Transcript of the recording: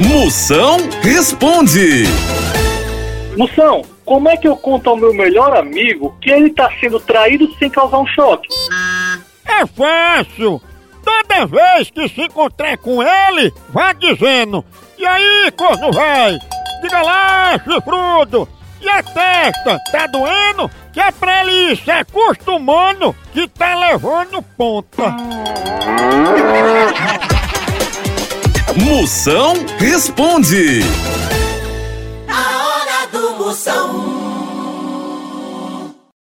Moção responde. Moção, como é que eu conto ao meu melhor amigo que ele tá sendo traído sem causar um choque? É fácil. Toda vez que se encontrar com ele, vá dizendo: E aí, corno vai? Diga lá, chifrudo! E a testa, tá doendo? Que é pra ele ir se acostumando que tá levando ponta. Moção responde. A hora do Moção.